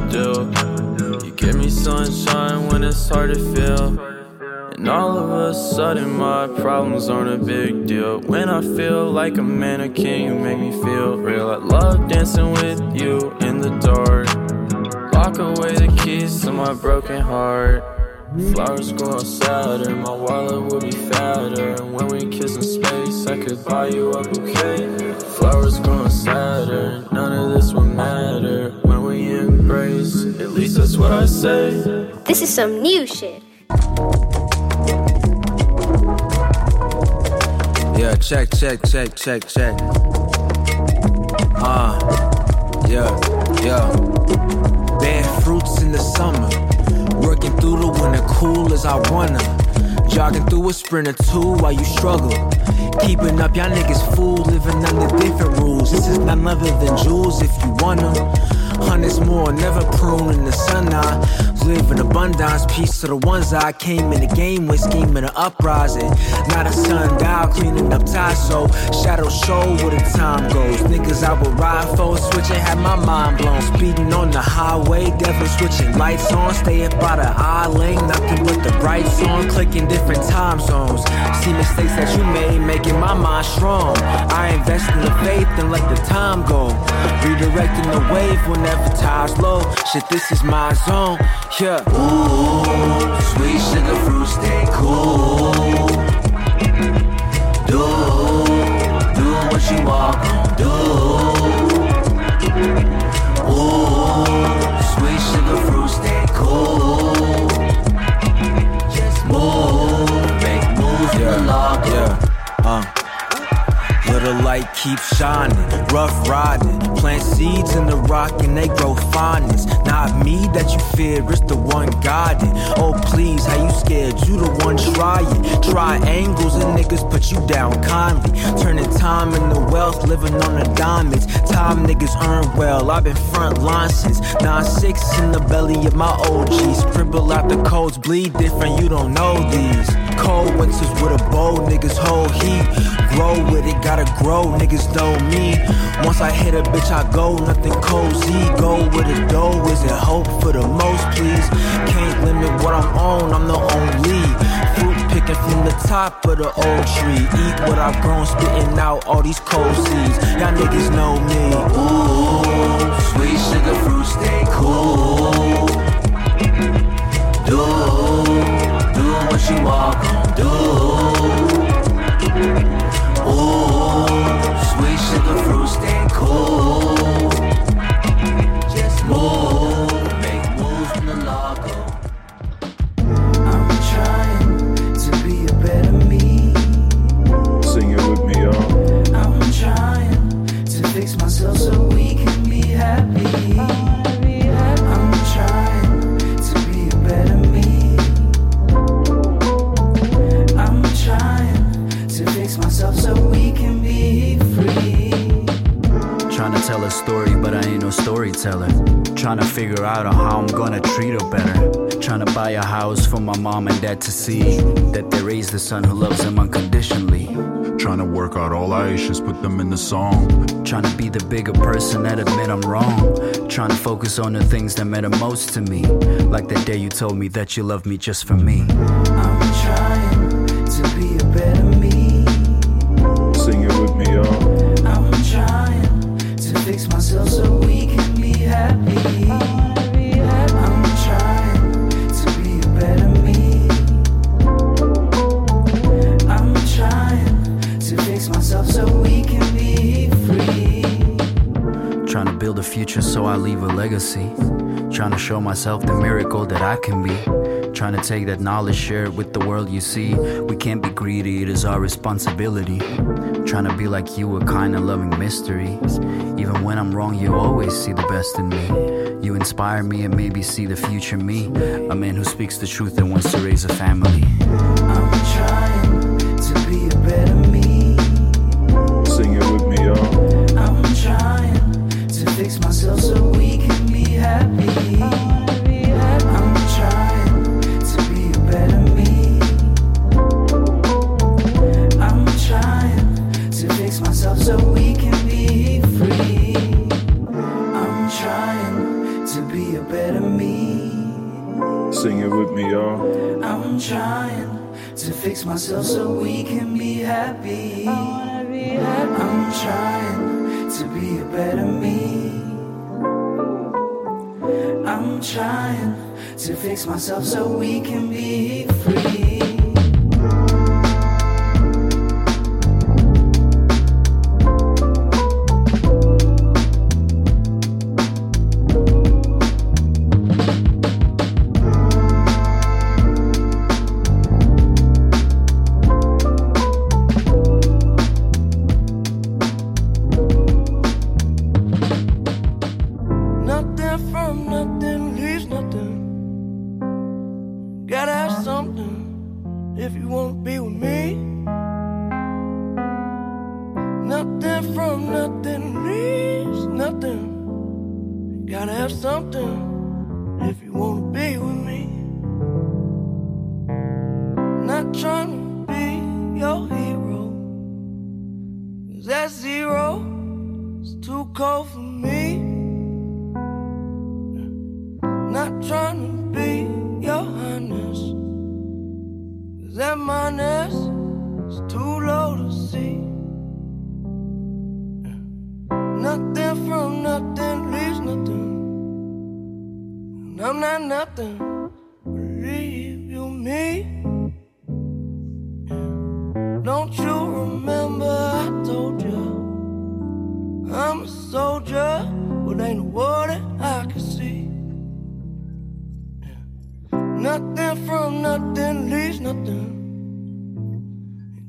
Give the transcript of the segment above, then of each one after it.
deal. You give me sunshine when it's hard to feel. And all of a sudden, my problems aren't a big deal. When I feel like a mannequin, you make me feel real. I love dancing with you in the dark. Lock away the keys to my broken heart. Flowers grow sadder, my wallet will be fatter. And when we kiss in space, I could buy you a bouquet. Flowers growing sadder, none of this will matter. At least that's what I say. This is some new shit. Yeah, check, check, check, check, check. Ah, uh, yeah, yeah. Bad fruits in the summer. Working through the winter, cool as I wanna. Jogging through a sprint or two while you struggle. Keeping up, y'all niggas fool, living under different rules. This is none other than jewels if you wanna. Hundreds more, never prune in the sun. I live in abundance, peace to the ones I came in the game with, scheming an uprising. Not a sundial, cleaning up ties, so shadow show where the time goes. Niggas I would ride for, switching, had my mind blown. Speeding on the highway, devil switching lights on. Stay up by the eye lane, nothing but the brights on. Clicking different time zones. See mistakes that you made, making my mind strong. I invest in the faith and let the time go. Redirecting the wave whenever time's low. Shit, this is my zone. Yeah. Ooh, sweet sugar fruit, stay cool. Do, do what you walk light keeps shining, rough riding. Plant seeds in the rock and they grow finest. Not me that you fear, it's the one guiding. Oh please, how you scared? You the one trying. Triangles and niggas put you down kindly. Turning time into wealth, living on the diamonds. Time niggas earn well. I've been front line since 9-6 in the belly of my OGs. Scribble out the codes, bleed different, you don't know these. Cold winters with a bow, niggas hold heat. Grow with it, gotta grow, niggas know me. Once I hit a bitch, I go, nothing cozy. Go with the dough, is it hope for the most, please? Can't limit what I'm on, I'm the only. Fruit picking from the top of the old tree. Eat what I've grown, spitting out all these cold seeds. Y'all niggas know me. Ooh, sweet sugar fruit, stay cool. Do, do what you walk do. Stay tell a story, but I ain't no storyteller. Trying to figure out on how I'm gonna treat her better. Trying to buy a house for my mom and dad to see that they raised a son who loves them unconditionally. Trying to work out all our issues, put them in the song. Trying to be the bigger person that admit I'm wrong. Trying to focus on the things that matter most to me. Like that day you told me that you love me just for me. I'm trying A future so I leave a legacy. Trying to show myself the miracle that I can be. Trying to take that knowledge, share it with the world you see. We can't be greedy, it is our responsibility. Trying to be like you, a kind of loving mystery. Even when I'm wrong, you always see the best in me. You inspire me and maybe see the future me. A man who speaks the truth and wants to raise a family. I'm fix myself so we can be happy. I'm trying to be a better me. I'm trying to fix myself so we can be free.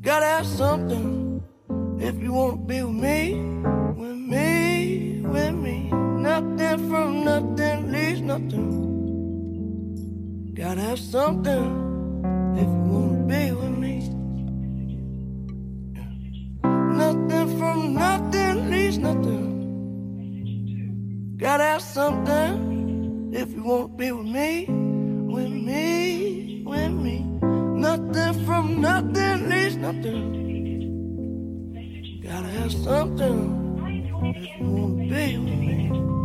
Gotta have something if you wanna be with me, with me, with me. Nothing from nothing leaves nothing. Gotta have something if you wanna be with me. Nothing from nothing leaves nothing. Gotta have something if you wanna be with me, with me, with me. Nothing from nothing leaves nothing. Gotta have something you wanna be with me.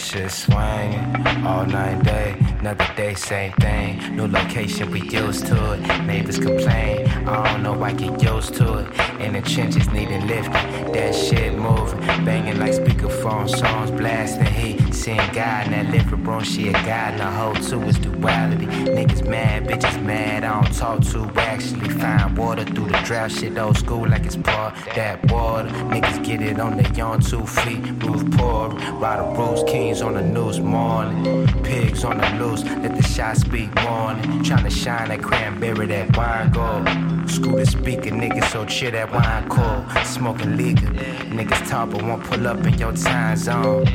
That shit swinging all night day. Another day, same thing. New location, we used to it. Neighbors complain. I don't know, I get used to it. In the trenches, needing lifting. That shit moving. Banging like speakerphone songs, blasting heat. Seeing God in that living room, she a god, and the whole two is duality. Niggas mad, bitches mad, I don't talk to actually. Find water through the drought, shit old school like it's part that water. Niggas get it on their young two feet, roof poor. Ride the rose kings on the news morning. Pigs on the loose, let the shot speak morning. Trying to shine that cranberry, that wine gold. Scooter speaker, niggas so chill that wine cold. Smoking legal, niggas talk but won't pull up in your time zone.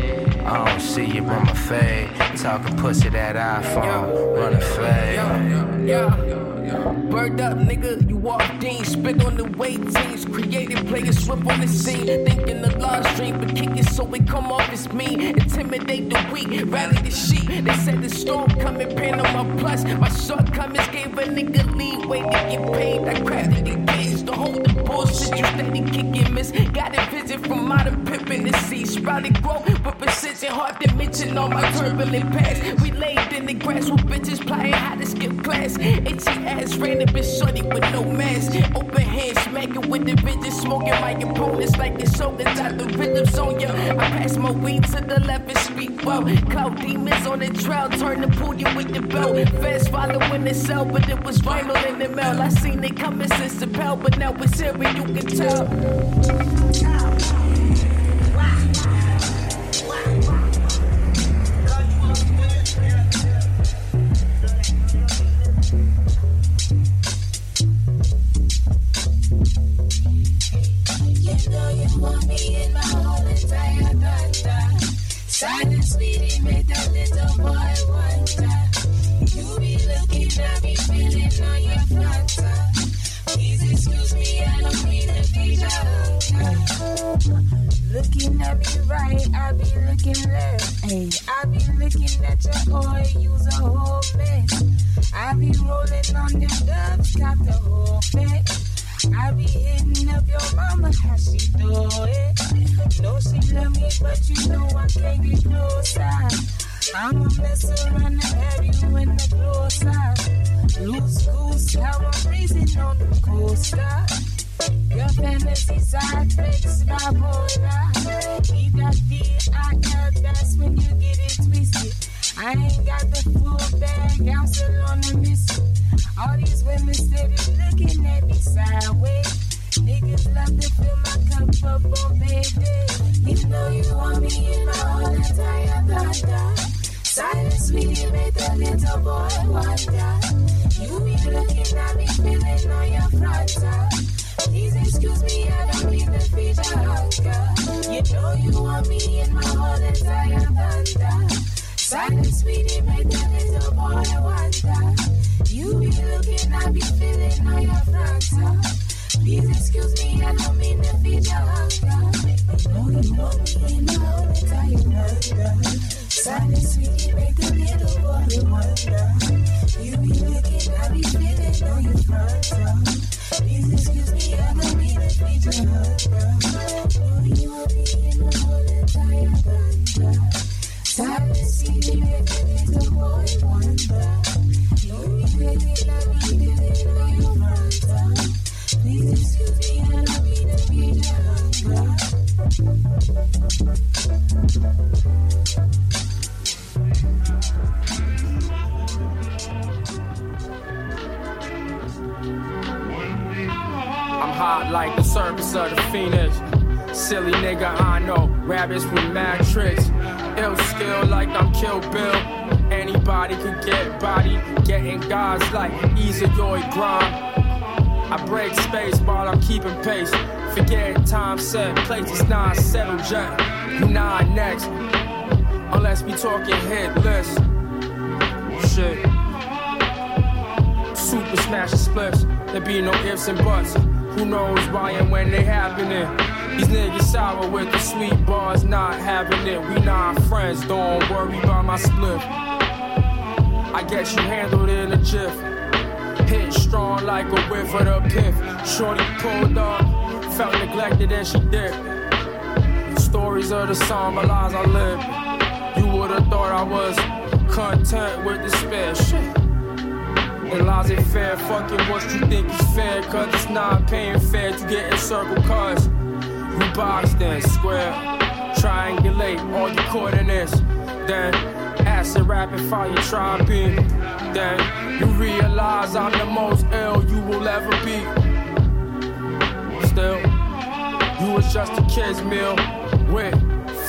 I don't see you run my fade. Talking pussy that iPhone, run a fade. Bird up, nigga, you walk in, spit on the weight teams, created players, swift on the scene, thinking the large dream, but kick it so we come off as mean, intimidate the weak, rally the sheep. They said the storm coming, pin on my plus. My shortcomings gave a nigga leeway to get paid. I crafted the games to hold the bullshit. You steady kicking miss. Got a visit from modern pimping the sea, sprouted growth, but precision hard to mention all my turbulent past. We laid in the grass with bitches playing how to skip class. Itchy ass random bitch shorty with no mask. Open hand smacking with the bitches, smoking my opponents like the shoulders out the rhythms on ya. I pass my weed to the left and speak well. Cloud demons on the trail, turn pull you with the belt. Fast following the cell, but it was rival in the mail. I seen it coming since the pal, but now it's here and you can tell. Want me in my whole entire sweetie, that little boy wonder. You be looking at me, feeling on your. Please excuse me, I don't mean to be Looking at me right, I be looking left. Hey, I be looking at your boy, use a whole mess. I be rolling on the dubs, got the whole mess. I be hitting up your mama, how she do it. Know she love me, but you know I can't get closer. I'ma mess around and have you in the closer. Loose goose, how I'm raising on the coaster. Your fantasy side fix bipolar. You got D-I-L, that's when you get it twisted. I ain't got the full bag, I'm still on the mission. All these women steady looking at me sideways. Niggas love to fill my cup up on payday. You know you want me in my whole entire thunder. Silent sweetie, make the little boy wonder. You be looking at me, feeling on your front. Please excuse me, I don't mean to feed your hunger. You know you want me in my whole entire thunder. Silent sweetie, make the little boy wonder. You be looking, I be feeling on your front side. Please excuse me, I don't mean to feed your hunger. You know you want me in my whole entire thunder. Silent sweetie, make the little boy wonder. You be looking, I be feeling on your front side. Please excuse me, I don't mean to feed your hunger. Oh, you want me the little boy wonder. You be like the surface of the phoenix. Silly nigga, I know. Rabbits with mad tricks. Ill skill like I'm Kill Bill. Anybody could get body. Getting guys like easy your grind. I break space while I'm keeping pace. Forgetting time set, places not settled yet. You not next. Unless we talking hit list. Shit. Super smashing splits. There be no ifs and buts. Who knows why and when they happening? These niggas sour with the sweet bars, not having it. We not friends, don't worry about my split. I guess you handled it in a jiff. Hit strong like a whiff of the piff. Shorty pulled up, felt neglected and she dipped. Stories of the somber lives I live. You would've thought I was content with the spare shit. And lies ain't fair, fucking what you think is fair, cause it's not paying fair to get in circle you boxed in square. Triangulate all your coordinates. Then acid rapid fire tripping. Then you realize I'm the most ill you will ever be. Still, you was just a kid's meal with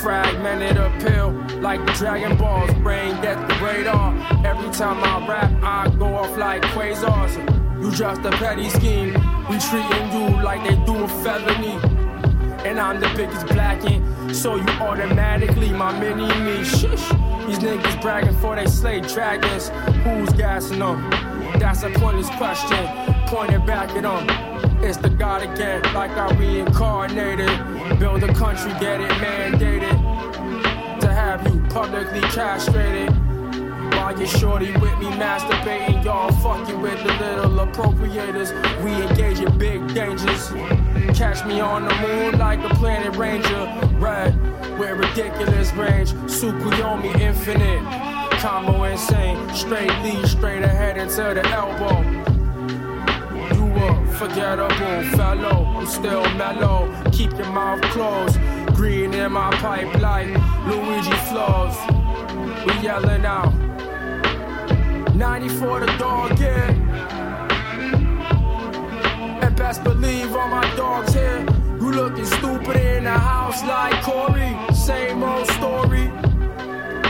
fragmented appeal like Dragon Balls. Brain get the radar. Every time I rap, I go off like quasars. You just a petty scheme. We treating you like they do a felony. And I'm the biggest blacking, so you automatically my mini me. Shush. These niggas bragging for they slay dragons. Who's gassing them? That's a pointless question. Pointing back at them. It's the God again, like I reincarnated. Build a country, get it mandated. To have you publicly castrated. While you're shorty with me masturbating, y'all fucking with the little appropriators. We engage in big dangers. Catch me on the moon like a planet ranger. Red with ridiculous range. Tsukuyomi infinite. Combo insane. Straight lead, straight ahead into the elbow. You a forgettable fellow. I'm still mellow. Keep your mouth closed. Green in my pipe like Luigi flows. We yelling out. 94 the dog, yeah. Best believe all my dogs here. You looking stupid in the house like Corey. Same old story.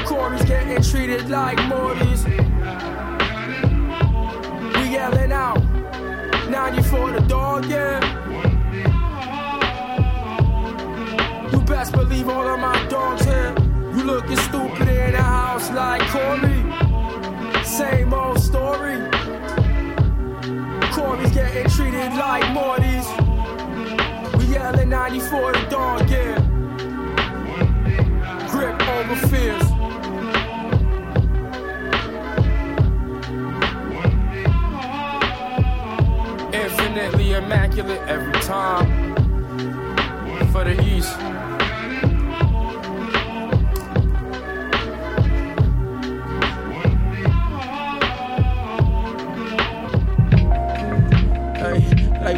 Corey's getting treated like Morty's. We yelling out. 94 the dog, yeah. You best believe all of my dogs here. You looking stupid in the house like Corey. Same old story. Corey's getting treated like Morty's. We yelling 94 the dog, yeah. Grip over fears. Infinitely immaculate every time. For the East.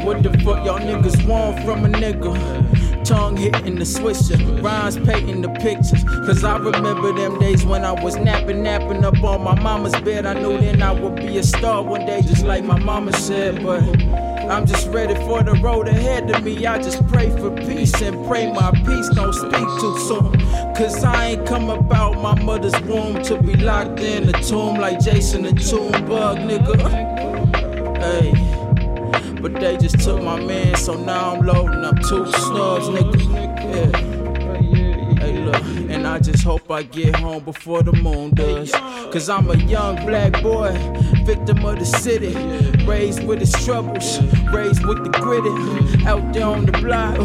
What the fuck y'all niggas want from a nigga? Tongue hitting the swisher, rhymes painting the pictures. Cause I remember them days when I was napping, napping up on my mama's bed. I knew then I would be a star one day, just like my mama said. But I'm just ready for the road ahead of me. I just pray for peace and pray my peace don't speak too soon. Cause I ain't come about my mother's womb to be locked in a tomb like Jason the Tomb Bug, nigga. Hey. But they just took my man, so now I'm loading up two snubs, nigga. Yeah. And I just hope I get home before the moon does. Cause I'm a young black boy, victim of the city. Raised with its troubles, raised with the gritty. Out there on the block,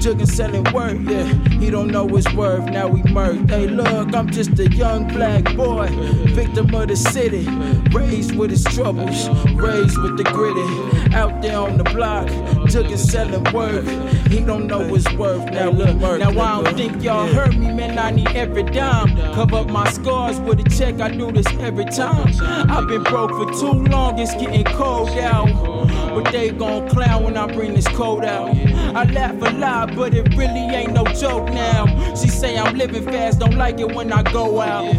jugging selling work, yeah. He don't know his worth, now we murked. Hey, look, I'm just a young black boy, victim of the city. Raised with his troubles, raised with the gritty. Out there on the block, jugging selling work. He don't know his worth, now we murked. Now I don't think y'all heard me, man. I need every dime. Cover up my scars with a check, I do this every time. I've been broke for too long, it's getting cold out. But they gon' clown when I bring this coat out. I laugh a lot, but it really ain't no joke now. She say I'm living fast, don't like it when I go out.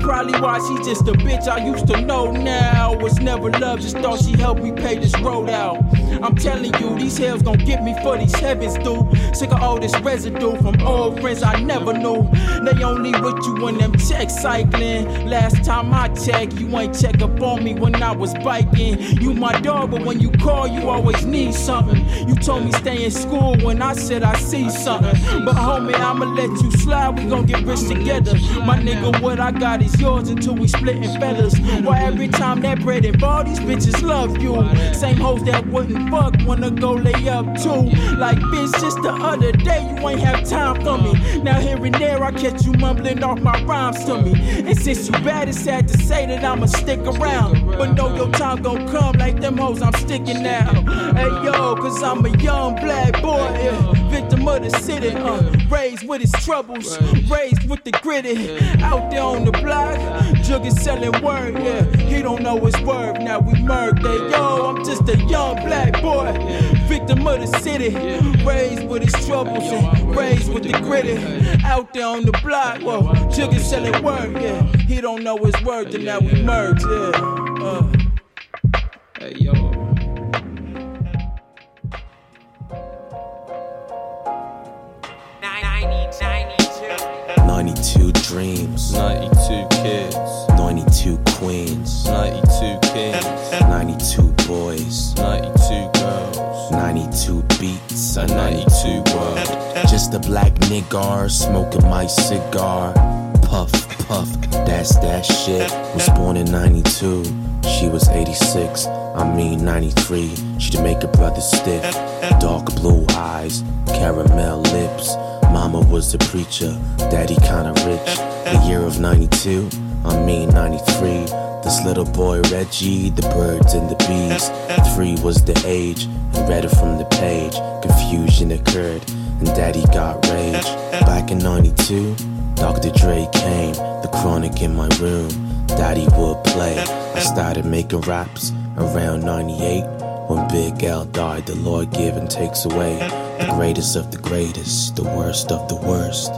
Probably why she just a bitch I used to know now. Was never love, just thought she helped me pay this road out. I'm telling you, these hells gon' get me for these heavens, dude. Sick of all this residue from old friends I never knew. They only with you when them checks cycling. Last time I checked, you ain't check up on me when I was biking. You my dog, but when you call, you always need something. You told me stay in school when I said I see something. But homie, I'ma let you slide, we gon' get rich together. My nigga, what I got is yours until we splitting feathers. Why every time that bread involved, these bitches love you. Same hoes that wouldn't fuck wanna go lay up too. Like bitch, just the other day you ain't have time for me. Now here and there I catch you mumbling off my rhymes to me. And since you bad, it's sad to say that I'ma stick around. But know your time gon' come like them hoes I'm sticking now. Hey yo, cause I'm a young black boy. Yeah. Victim of the city. Uh, raised with his troubles, raised with the gritty. Out there on the block, jugging selling word. Yeah, he don't know his word. Now we that. Yo, I'm just a young black boy, victim of the city. Raised with his troubles and raised with the gritty. Out there on the block, whoa, jugging selling word. Yeah, he don't know his word. And now we murk. Yeah. Uh. Hey yo. Dreams, 92 kids, 92 queens, 92 kings, 92 boys, 92 girls, 92 beats, a 92 world. Just a black nigger smoking my cigar. Puff, puff, that's that shit. Was born in 92, she was 86. I mean 93, she'd make a brother stiff. Dark blue eyes, caramel lips. Mama was the preacher, daddy kinda rich. The year of 92, I mean 93. This little boy Reggie, the birds and the bees. Three was the age, and read it from the page. Confusion occurred, and daddy got rage. Back in 92, Dr. Dre came, the chronic in my room. Daddy would play. I started making raps around 98. When Big L died, the Lord give and takes away. The greatest of the greatest, the worst of the worst.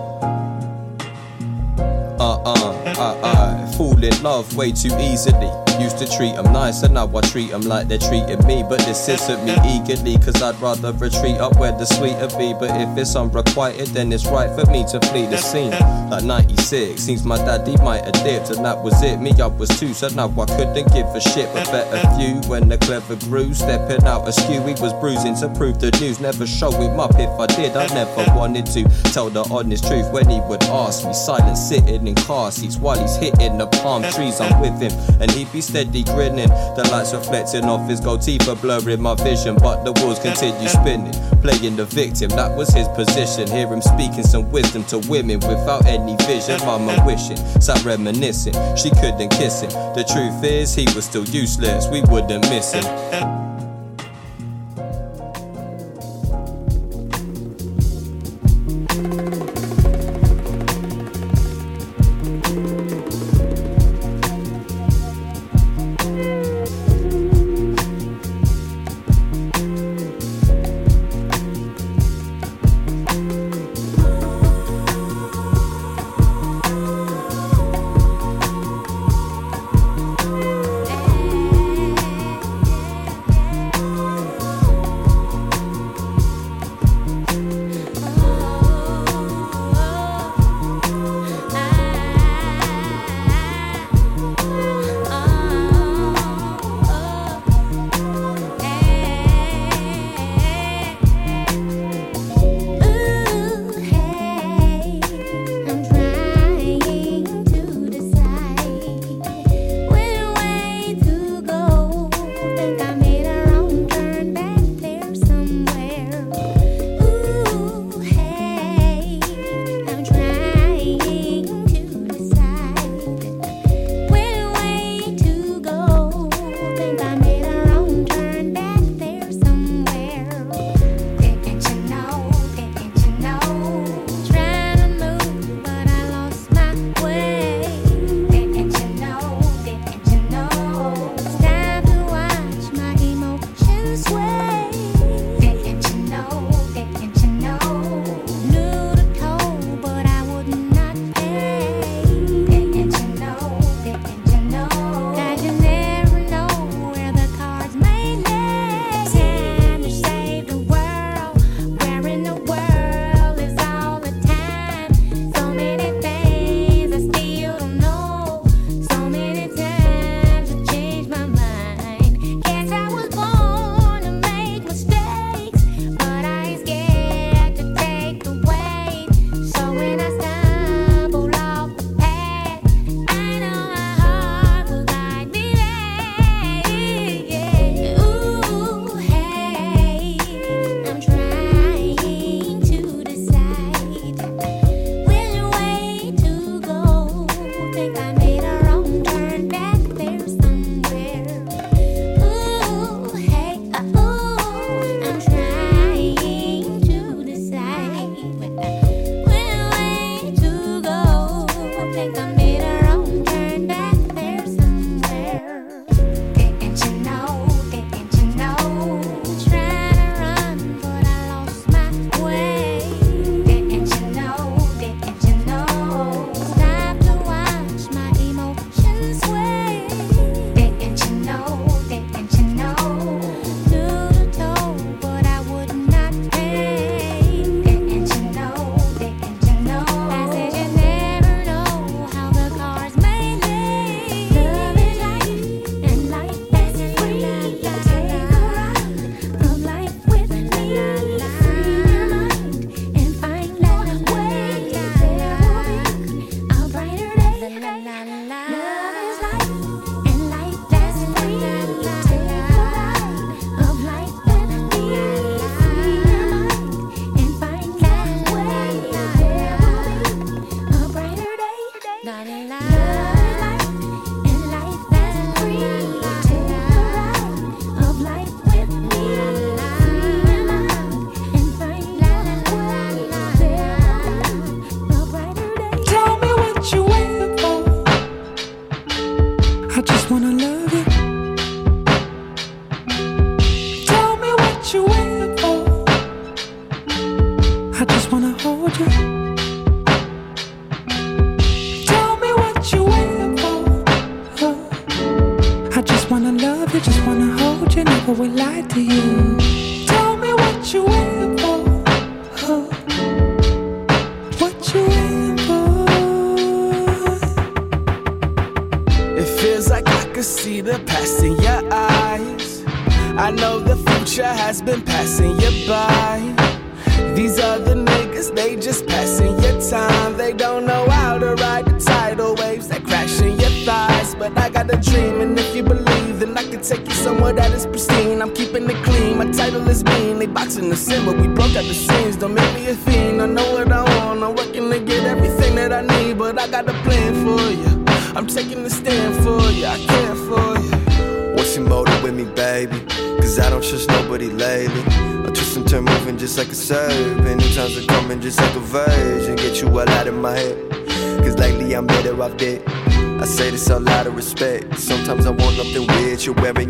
Uh uh, uh uh, fall in love way too easily. Used to treat them nice, and now I treat them like they're treating me. But this isn't me eagerly, cause I'd rather retreat up where the sweeter be. But if it's unrequited, then it's right for me to flee the scene. Like 96, seems my daddy might have dipped, and that was it. Me, I was two, so now I couldn't give a shit. But better few when the clever grew, stepping out askew. He was bruising to prove the news, never show him up. If I did, I never wanted to tell the honest truth when he would ask me. Silent sitting in car seats while he's hitting the palm trees. I'm with him, and he'd be steady grinning. The lights reflecting off his gold teeth are blurring my vision, but the wheels continue spinning. Playing the victim, that was his position. Hear him speaking some wisdom to women without any vision. Mama wishing, sat reminiscing. She couldn't kiss him. The truth is, he was still useless. We wouldn't miss him.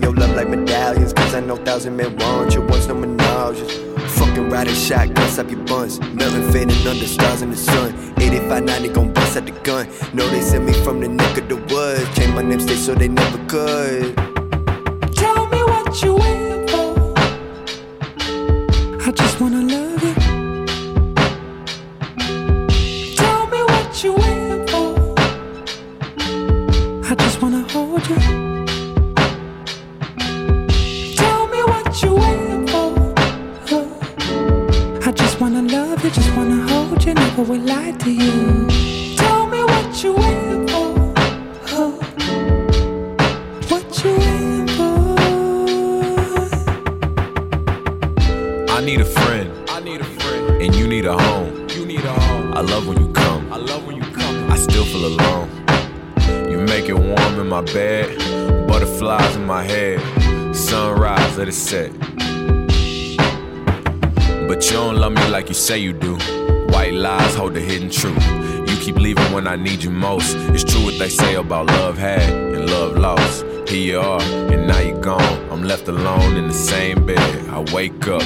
Treating your love like medallions, cause I know thousand men want you, once no menages. Fucking riding shotguns up your buns. Melon fading under stars in the sun. Eighty five ninety gon' bust out the gun. No they sent me from the neck of the woods. Change my name, stay so they never could. Tell me what you want. need you most. It's true what they say about love had and love lost. Here you are, and now you're gone. I'm left alone in the same bed. I wake up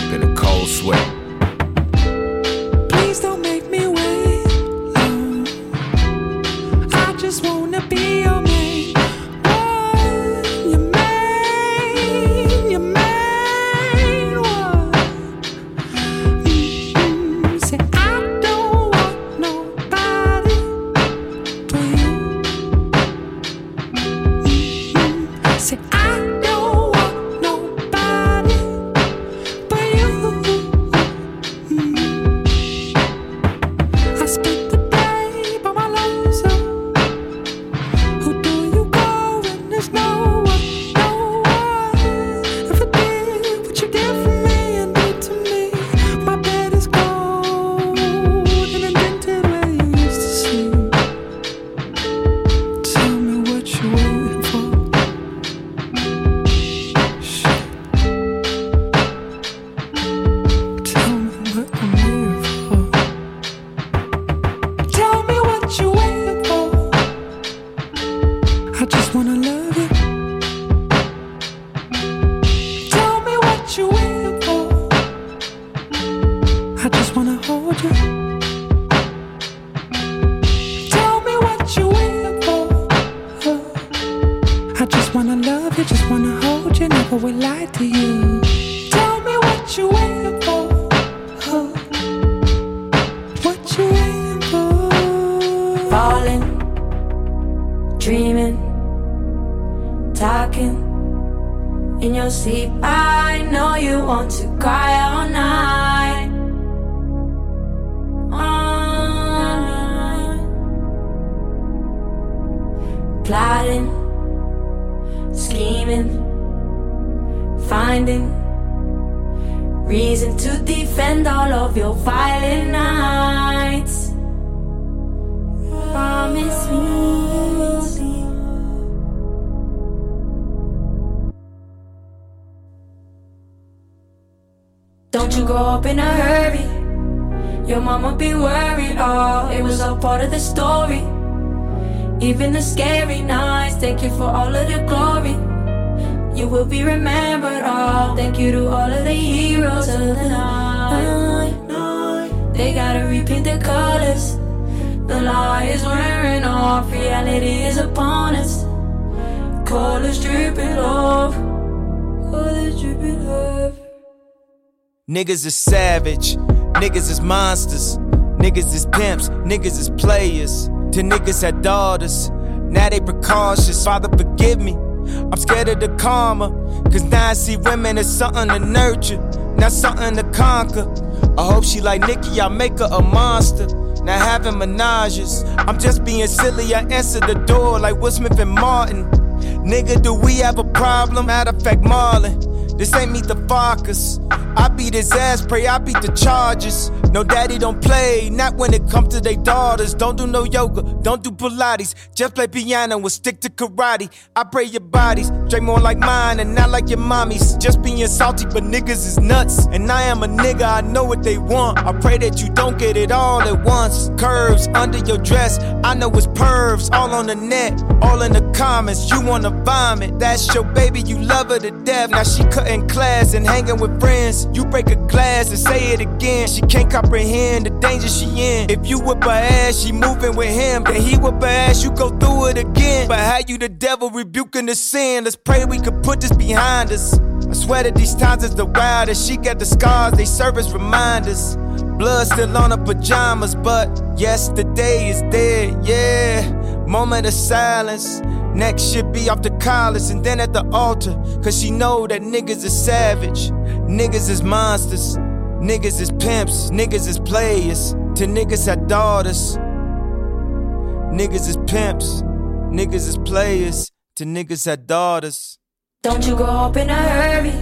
scheming, finding reason to defend all of your violent nights. Promise me. Don't you grow up in a hurry. Your mama be worried, oh, it was all part of the story. Even the scary nights, thank you for all of the glory. You will be remembered all. Thank you to all of the heroes of the night. They gotta repaint the colors. The lie is wearing off, reality is upon us. Colors dripping off, colors dripping off. Niggas is savage, niggas is monsters, niggas is pimps, niggas is players. To niggas had daughters, now they precautious. Father, forgive me. I'm scared of the karma, cause now I see women as something to nurture, not something to conquer. I hope she like Nicki, I make her a monster. Now having menages, I'm just being silly. I answer the door like Will Smith and Martin. Nigga, do we have a problem? Matter of fact, Marlon, this ain't me the Farkas. I beat his ass, pray I beat the charges. No daddy don't play, not when it comes to their daughters. Don't do no yoga, don't do Pilates. Just play piano and stick to karate. I pray your bodies drink more like mine and not like your mommy's. Just being salty, but niggas is nuts. And I am a nigga, I know what they want. I pray that you don't get it all at once. Curves under your dress, I know it's pervs. All on the net, all in the comments. You wanna vomit, that's your baby, you love her to death. Now she cutting class and hanging with friends. You break a glass and say it again. She can't comprehend the danger she in. If you whip her ass, she moving with him. Then he whip her ass, you go through it again. But how you the devil rebuking the sin? Let's pray we could put this behind us. I swear that these times is the wildest. She got the scars, they serve as reminders. Blood still on her pajamas, but yesterday is dead, yeah. Moment of silence. Next should be off the collars and then at the altar. Cause she know that niggas is savage. Niggas is monsters. Niggas is pimps. Niggas is players. To niggas had daughters. Niggas is pimps. Niggas is players. To niggas had daughters. Don't you grow up in a hurry.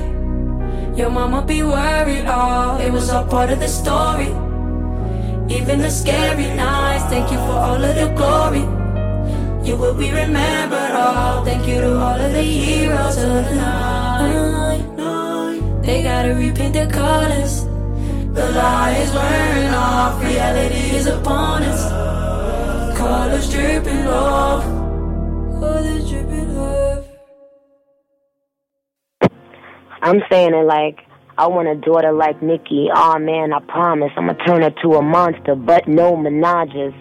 Your mama be worried. Oh, it was all part of the story. Even the scary nights. Thank you for all of the glory. You will be remembered. Oh, thank you to all of the heroes of the night. They gotta repaint their colors. The lie is wearing off. Reality is upon us. Colors dripping off. Colors dripping off. I'm saying it like I want a daughter like Nicki. Oh man, I promise I'm gonna turn her to a monster, but no menages.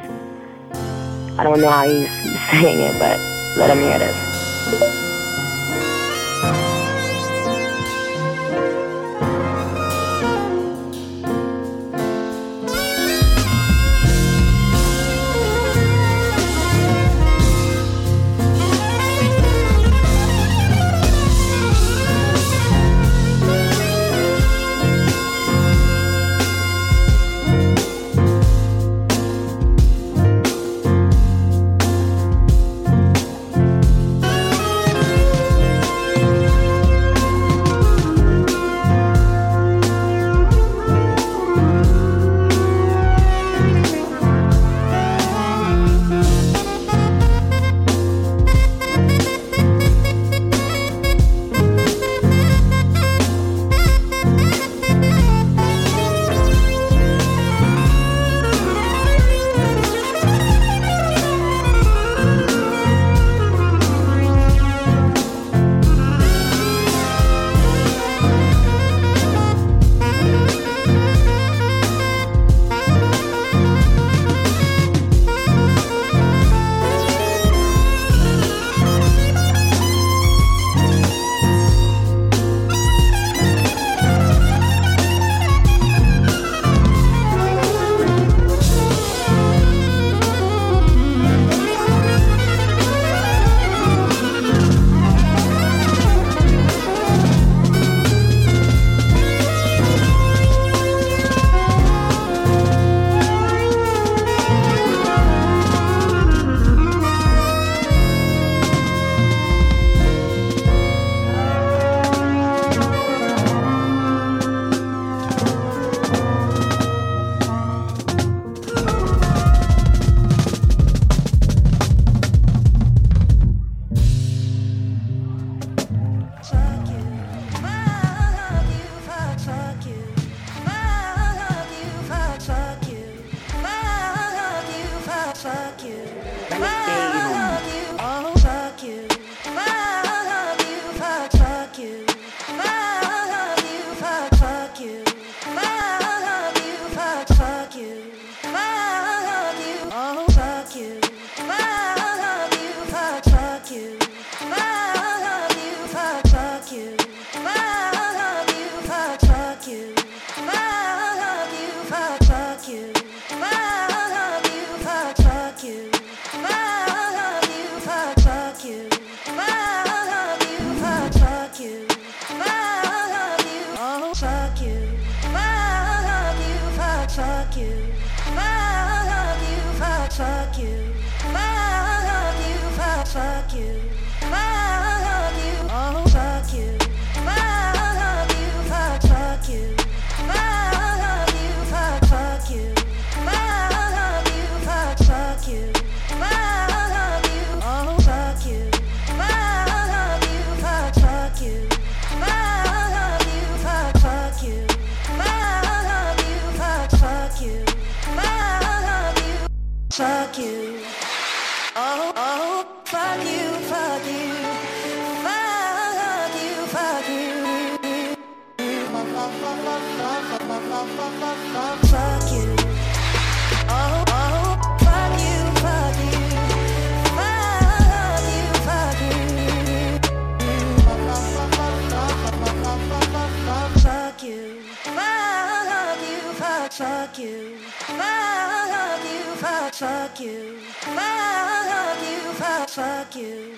I don't know how he's saying it, but let him hear this. You.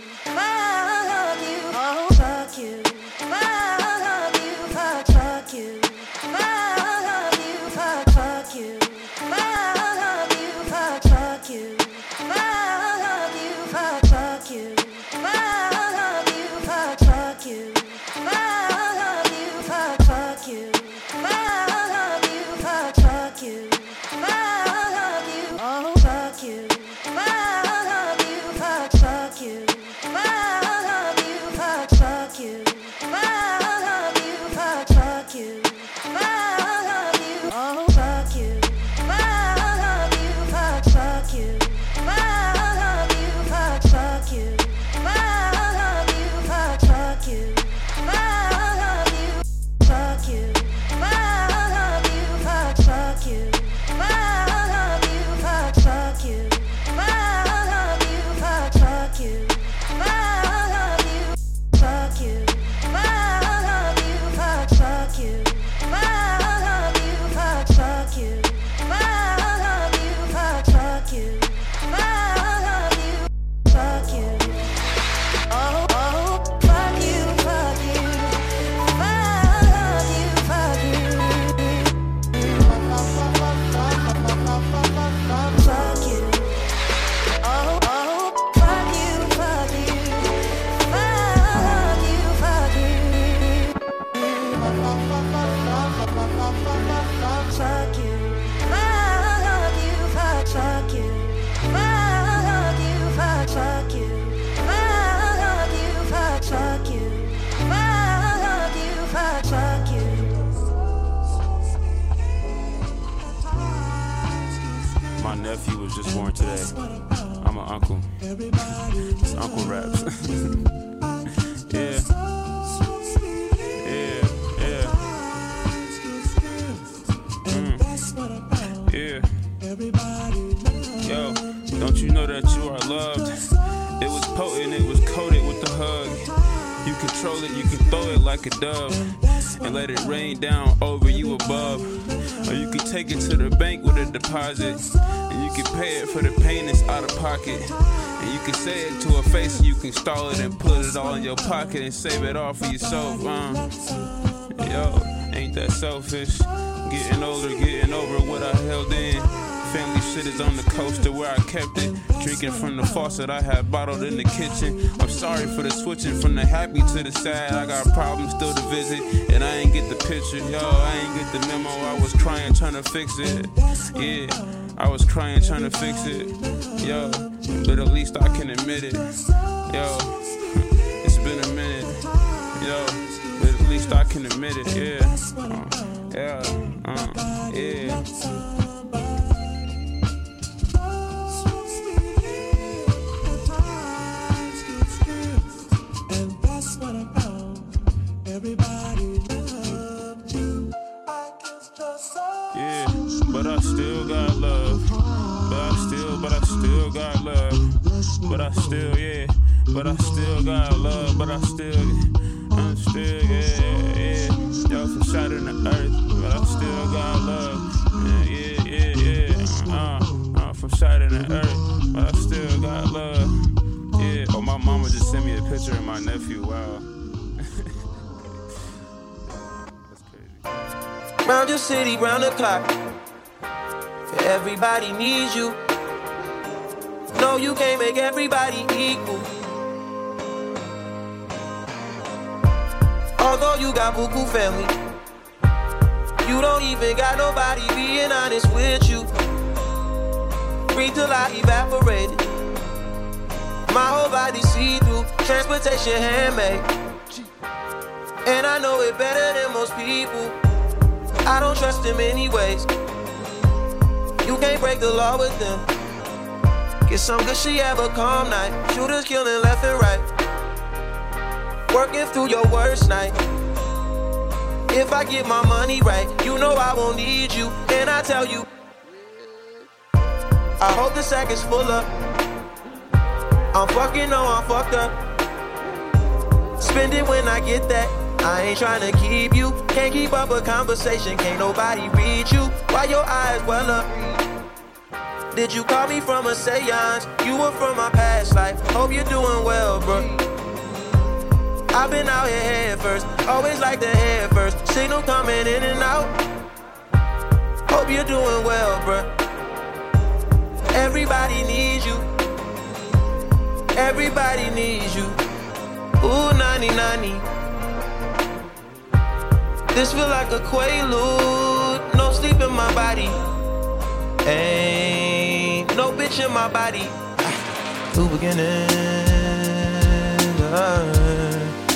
And you can say it to her face and you can stall it and put it all in your pocket and save it all for yourself. Uh. Yo, ain't that selfish? Getting older, getting over what I held in. Family shit is on the coaster where I kept it. Drinking from the faucet I had bottled in the kitchen. I'm sorry for the switching from the happy to the sad. I got problems still to visit, and I ain't get the picture. Yo, I ain't get the memo. I was crying trying to fix it. Yeah, I was crying trying to fix it. Yo, but at least I can admit it. Yo, it's been a minute. Yo, but at least I can admit it. Yeah, uh, yeah, uh, yeah. Still got love. But I still, but I still got love. But I still, yeah. But I still got love. But I still, I'm still, yeah, yeah. Yo, from shot the earth. But I still got love. Yeah, yeah, yeah, yeah. Uh, uh, from shot the earth. But I still got love. Yeah. Oh, my mama just sent me a picture of my nephew. Wow. That's crazy Round your city, round the clock. Everybody needs you. No, you can't make everybody equal. Although you got buku family, you don't even got nobody being honest with you. Breathe till I evaporated. My whole body see through, transportation handmade. And I know it better than most people. I don't trust them anyways. You can't break the law with them. Get some good she have a calm night. Shooters killing left and right. Working through your worst night. If I get my money right, you know I won't need you. And I tell you, I hope the sack is full up. I'm fucking, no, I'm fucked up. Spend it when I get that. I ain't trying to keep you. Can't keep up a conversation. Can't nobody read you. Why your eyes well up? Did you call me from a seance? You were from my past life. Hope you're doing well, bro. I've been out here head first. Always like the head first. Signal coming in and out. Hope you're doing well, bruh. Everybody needs you. Everybody needs you. Ooh, 90 90. This feel like a quaalude. No sleep in my body. Ain't no bitch in my body. New beginnings. Uh,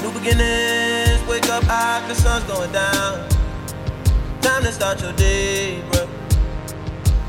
new beginnings. Wake up high, the sun's going down. Time to start your day, bro.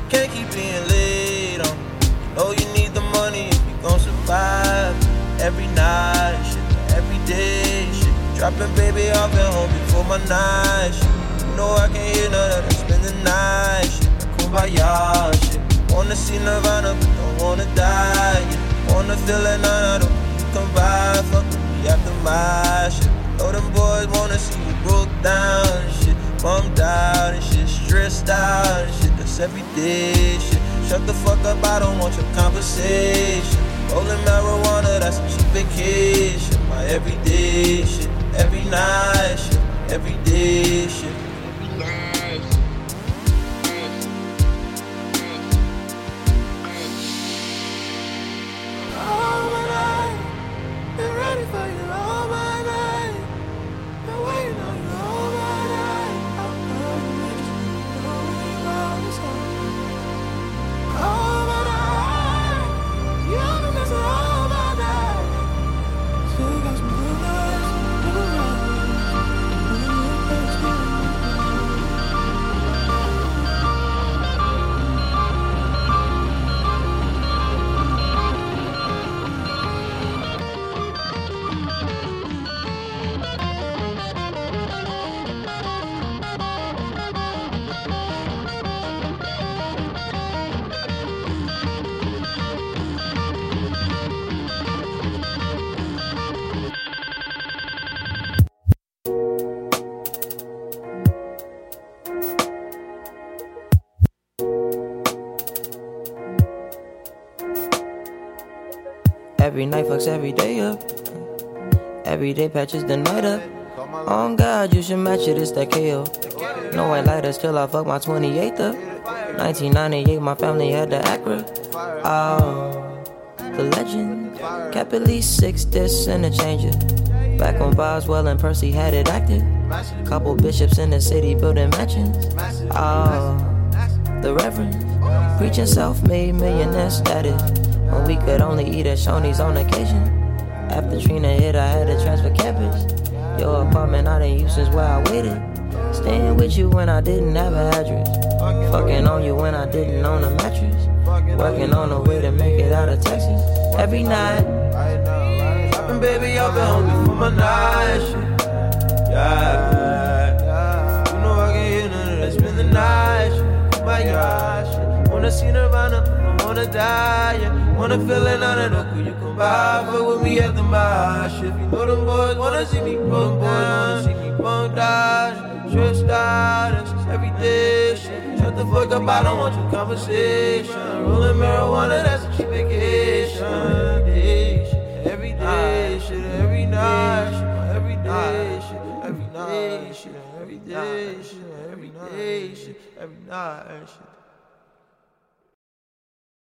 Can't keep being late on. You know you need the money if you gon' survive. Every night, shit, every day, shit. Dropping baby off at home before my night, shit. You know I can't hear none of that. The night, shit. Kumbaya, shit. Wanna see Nirvana, but don't wanna die. Yeah. Wanna feel it, them. You come by, fuck with me after my shit. Know them boys wanna see you broke down shit. Bummed out and shit, stressed out and shit. That's everyday shit. Shut the fuck up, I don't want your conversation. Rolling marijuana, that's a cheap vacation. My everyday shit, every night shit, everyday shit. Every night fucks every day up. Every day patches the night up. On God, you should match it, it's that KO. No white lighters till I fuck my 28th up. 1998, my family had the Acura. Oh, the legend. Kept at least six discs and a changer. Back when Boswell and Percy had it active. Couple bishops in the city building mansions. Oh, the Reverend. Preaching self made millionaire status. When we could only eat at Shoney's on occasion. After Trina hit, I had to transfer campus. Your apartment I didn't use since where I waited. Staying with you when I didn't have an address. Fucking on you when I didn't own a mattress. Working on a way to make it out of Texas. Every night. Dropping baby up at home before my night shit. Yeah. You know I can hear none of. Spend the night shit. Oh my gosh. Wanna see Nirvana, don't wanna die. Yeah. Wanna feel it on it. Could you come by? Fuck with me at the my shit. You know them boys wanna see me bum boys wanna see me bum die. Stressed out, it's everyday shit. Shut the fuck up, I don't want your conversation. Rolling marijuana, that's a cheap vacation. Day shit, Every day, shit, every night, shit, every day, shit, every day, shit, every day, shit, every day, shit, every night, shit.